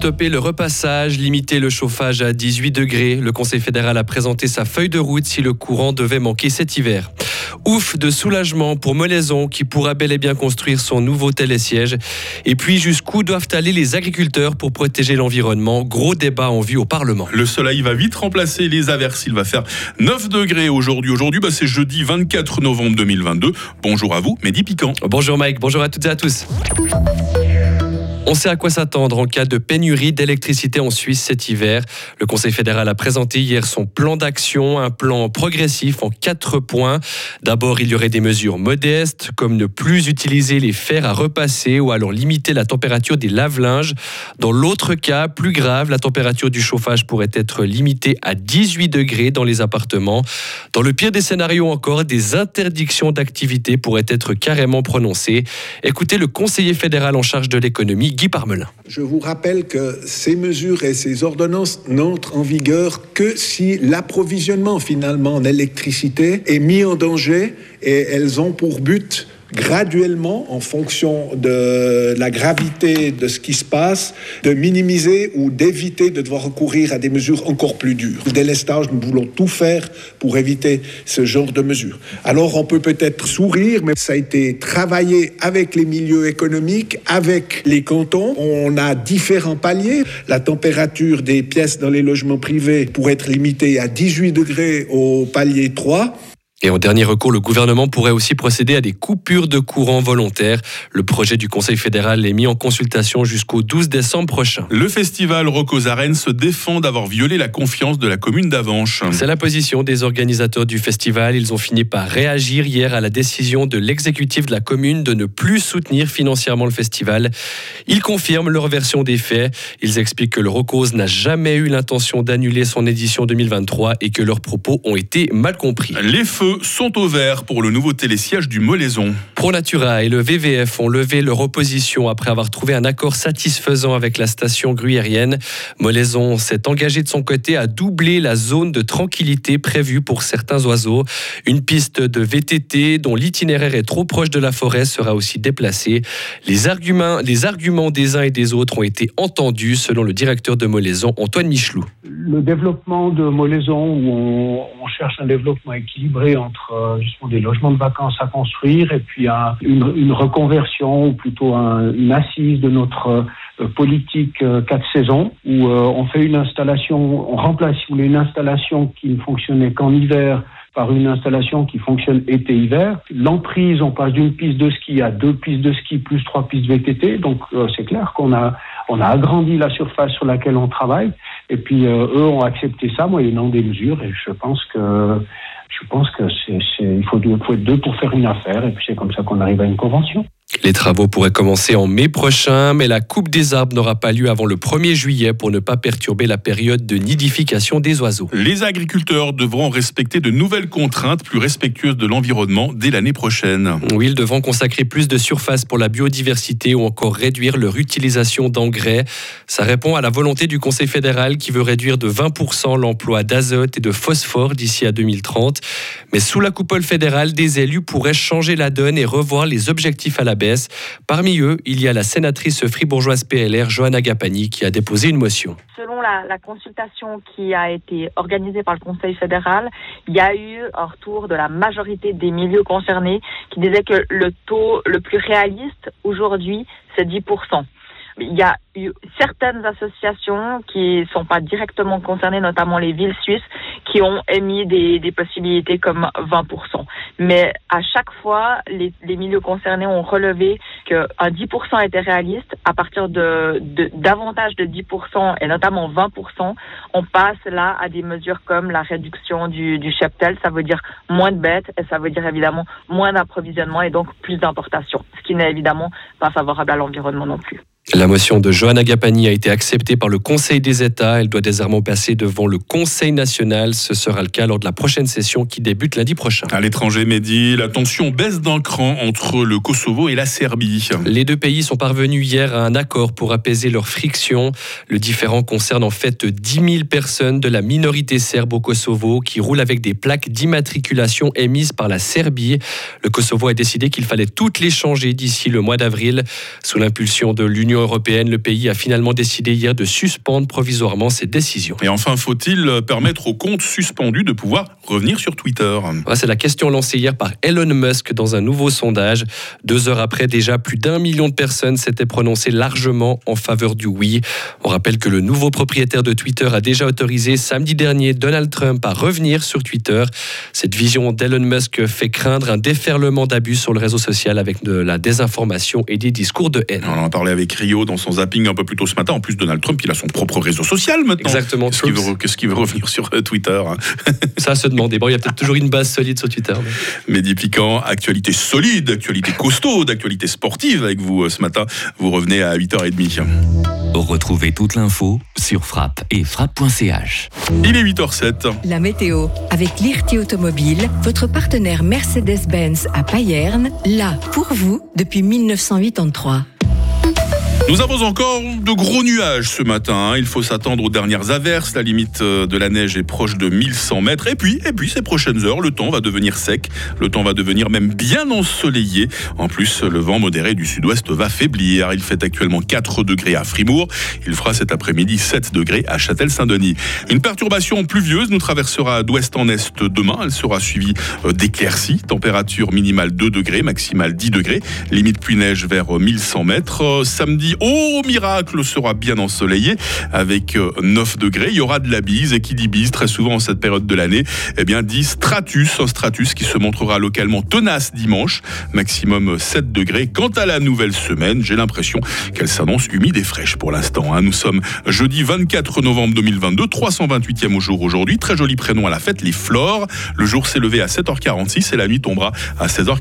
Stopper le repassage, limiter le chauffage à 18 degrés. Le Conseil fédéral a présenté sa feuille de route si le courant devait manquer cet hiver. Ouf de soulagement pour Molaison qui pourra bel et bien construire son nouveau télésiège. Et puis jusqu'où doivent aller les agriculteurs pour protéger l'environnement? Gros débat en vue au Parlement. Le soleil va vite remplacer les averses. Il va faire 9 degrés aujourd'hui. Aujourd'hui, bah, c'est jeudi 24 novembre 2022. Bonjour à vous, Mehdi Piquant. Bonjour Mike, bonjour à toutes et à tous. On sait à quoi s'attendre en cas de pénurie d'électricité en Suisse cet hiver. Le Conseil fédéral a présenté hier son plan d'action, un plan progressif en quatre points. D'abord, il y aurait des mesures modestes, comme ne plus utiliser les fers à repasser ou alors limiter la température des lave-linges. Dans l'autre cas, plus grave, la température du chauffage pourrait être limitée à 18 degrés dans les appartements. Dans le pire des scénarios encore, des interdictions d'activité pourraient être carrément prononcées. Écoutez le conseiller fédéral en charge de l'économie, je vous rappelle que ces mesures et ces ordonnances n'entrent en vigueur que si l'approvisionnement finalement en électricité est mis en danger et elles ont pour but graduellement, en fonction de la gravité de ce qui se passe, de minimiser ou d'éviter de devoir recourir à des mesures encore plus dures. Dès l'estage, nous voulons tout faire pour éviter ce genre de mesures. Alors on peut peut-être sourire, mais ça a été travaillé avec les milieux économiques, avec les cantons. On a différents paliers. La température des pièces dans les logements privés pourrait être limitée à 18 degrés au palier 3. Et en dernier recours, le gouvernement pourrait aussi procéder à des coupures de courant volontaires. Le projet du Conseil fédéral est mis en consultation jusqu'au 12 décembre prochain. Le festival Rocos Arènes se défend d'avoir violé la confiance de la commune d'Avanches. C'est la position des organisateurs du festival. Ils ont fini par réagir hier à la décision de l'exécutif de la commune de ne plus soutenir financièrement le festival. Ils confirment leur version des faits. Ils expliquent que le Rocos n'a jamais eu l'intention d'annuler son édition 2023 et que leurs propos ont été mal compris. Les feux sont au vert pour le nouveau télésiège du Molaison. ProNatura et le VVF ont levé leur opposition après avoir trouvé un accord satisfaisant avec la station gruyérienne. Molaison s'est engagé de son côté à doubler la zone de tranquillité prévue pour certains oiseaux. Une piste de VTT dont l'itinéraire est trop proche de la forêt sera aussi déplacée. Les arguments, les arguments des uns et des autres ont été entendus selon le directeur de Molaison, Antoine Michelou. Le développement de Molaison, où on, on cherche un développement équilibré entre euh, justement des logements de vacances à construire et puis une, une, reconversion ou plutôt une assise de notre euh, politique euh, quatre saisons où on fait une installation, on remplace une installation qui ne fonctionnait qu'en hiver par une installation qui fonctionne été-hiver. L'emprise, on passe d'une piste de ski à deux pistes de ski plus trois pistes VTT. Donc c'est clair qu'on a on a agrandi la surface sur laquelle on travaille. Et puis eux ont accepté ça moyennant des mesures. Et je pense que je pense que c'est, il faut, faut être deux pour faire une affaire, et puis c'est comme ça qu'on arrive à une convention. Les travaux pourraient commencer en mai prochain, mais la coupe des arbres n'aura pas lieu avant le 1er juillet pour ne pas perturber la période de nidification des oiseaux. Les agriculteurs devront respecter de nouvelles contraintes plus respectueuses de l'environnement dès l'année prochaine. Oui, ils devront consacrer plus de surface pour la biodiversité ou encore réduire leur utilisation d'engrais. Ça répond à la volonté du Conseil fédéral qui veut réduire de 20% l'emploi d'azote et de phosphore d'ici à 2030. Mais sous la coupole fédérale, des élus pourraient changer la donne et revoir les objectifs à la baisse. Parmi eux, il y a la sénatrice fribourgeoise PLR, Johanna Gapani, qui a déposé une motion. Selon la, la, consultation qui a été organisée par le Conseil fédéral, il y a eu un retour de la majorité des milieux concernés qui disaient que le taux le plus réaliste aujourd'hui, c'est 10% il y a eu certaines associations qui ne sont pas directement concernées, notamment les villes suisses, qui ont émis des, des possibilités comme 20%. Mais à chaque fois, les, les milieux concernés ont relevé qu'un 10% était réaliste. À partir de, de davantage de 10% et notamment 20%, on passe là à des mesures comme la réduction du, du cheptel. Ça veut dire moins de bêtes et ça veut dire évidemment moins d'approvisionnement et donc plus d'importation, ce qui n'est évidemment pas favorable à l'environnement non plus. La motion de Johanna Gapani a été acceptée par le Conseil des États. Elle doit désormais passer devant le Conseil national. Ce sera le cas lors de la prochaine session qui débute lundi prochain. À l'étranger, Mehdi, la tension baisse d'un cran entre le Kosovo et la Serbie. Les deux pays sont parvenus hier à un accord pour apaiser leurs frictions. Le différend concerne en fait 10 000 personnes de la minorité serbe au Kosovo qui roulent avec des plaques d'immatriculation émises par la Serbie. Le Kosovo a décidé qu'il fallait toutes les changer d'ici le mois d'avril. Sous l'impulsion de l'Union européenne, le pays a finalement décidé hier de suspendre provisoirement ses décisions. Et enfin, faut-il permettre aux comptes suspendus de pouvoir revenir sur Twitter? C'est la question lancée hier par Elon Musk dans un nouveau sondage. Deux heures après, déjà plus d'un million de personnes s'étaient prononcées largement en faveur du oui. On rappelle que le nouveau propriétaire de Twitter a déjà autorisé samedi dernier Donald Trump à revenir sur Twitter. Cette vision d'Elon Musk fait craindre un déferlement d'abus sur le réseau social avec de la désinformation et des discours de haine. On en a parlé avec dans son zapping un peu plus tôt ce matin. En plus, Donald Trump, il a son propre réseau social maintenant. Exactement. Qu'est-ce qu'il veut, revenir sur euh, Twitter hein Ça se demander. Bon, il y a peut-être toujours une base solide sur Twitter. Mais... Mehdi Piquant, actualité solide, actualité costaud, actualité sportive avec vous euh, ce matin. Vous revenez à 8h30. Retrouvez toute l'info sur frappe et frappe.ch. Il est 8h07. La météo avec l'IRT Automobile, votre partenaire Mercedes-Benz à Payerne, là pour vous depuis 1983. Nous avons encore de gros nuages ce matin. Hein. Il faut s'attendre aux dernières averses. La limite euh, de la neige est proche de 1100 mètres. Et puis, et puis, ces prochaines heures, le temps va devenir sec. Le temps va devenir même bien ensoleillé. En plus, le vent modéré du sud-ouest va faiblir. Il fait actuellement 4 degrés à Frimour. Il fera cet après-midi 7 degrés à Châtel-Saint-Denis. Une perturbation pluvieuse nous traversera d'ouest en est demain. Elle sera suivie euh, d'éclaircies. Température minimale 2 degrés, maximale 10 degrés. Limite pluie-neige vers 1100 mètres. Euh, au miracle, sera bien ensoleillé avec 9 euh, degrés. Il y aura de la bise et qui dit bise très souvent en cette période de l'année, eh bien dit stratus, un stratus qui se montrera localement tenace dimanche, maximum 7 degrés. Quant à la nouvelle semaine, j'ai l'impression qu'elle s'annonce humide et fraîche pour l'instant. Hein. Nous sommes jeudi 24 novembre 2022, 328e au jour aujourd'hui. Très joli prénom à la fête, les Flores. Le jour s'est levé à 7h46 et la nuit tombera à 16h40.